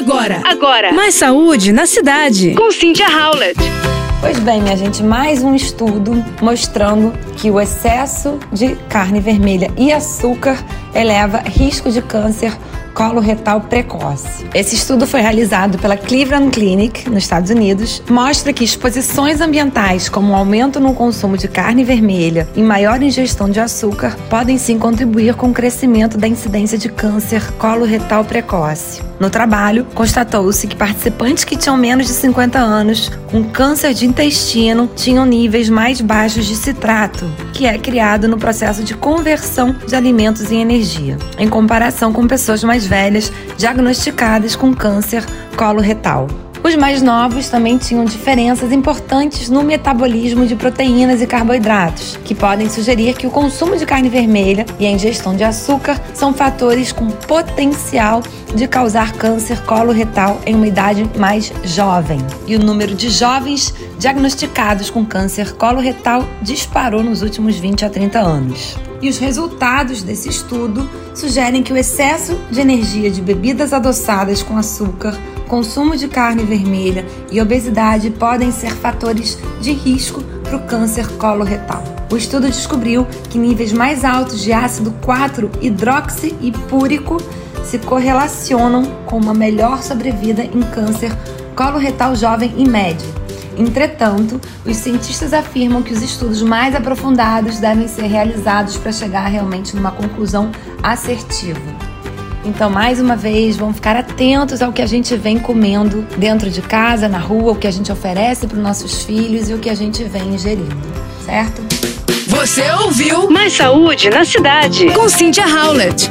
Agora, Agora, mais saúde na cidade. com Cynthia Howlett. Pois bem, minha gente, mais um estudo mostrando que o excesso de carne vermelha e açúcar eleva risco de câncer coloretal precoce. Esse estudo foi realizado pela Cleveland Clinic, nos Estados Unidos, mostra que exposições ambientais, como o aumento no consumo de carne vermelha e maior ingestão de açúcar, podem sim contribuir com o crescimento da incidência de câncer coloretal precoce. No trabalho, constatou-se que participantes que tinham menos de 50 anos com câncer de intestino tinham níveis mais baixos de citrato, que é criado no processo de conversão de alimentos em energia, em comparação com pessoas mais velhas diagnosticadas com câncer coloretal. Os mais novos também tinham diferenças importantes no metabolismo de proteínas e carboidratos, que podem sugerir que o consumo de carne vermelha e a ingestão de açúcar são fatores com potencial de causar câncer coloretal em uma idade mais jovem. E o número de jovens diagnosticados com câncer coloretal disparou nos últimos 20 a 30 anos. E os resultados desse estudo sugerem que o excesso de energia de bebidas adoçadas com açúcar, consumo de carne vermelha e obesidade podem ser fatores de risco para o câncer coloretal. O estudo descobriu que níveis mais altos de ácido 4-hidroxipúrico se correlacionam com uma melhor sobrevida em câncer coloretal jovem em média. Entretanto, os cientistas afirmam que os estudos mais aprofundados devem ser realizados para chegar realmente numa conclusão assertiva. Então, mais uma vez, vamos ficar atentos ao que a gente vem comendo dentro de casa, na rua, o que a gente oferece para os nossos filhos e o que a gente vem ingerindo, certo? Você ouviu Mais saúde na cidade. com Cynthia Howlett.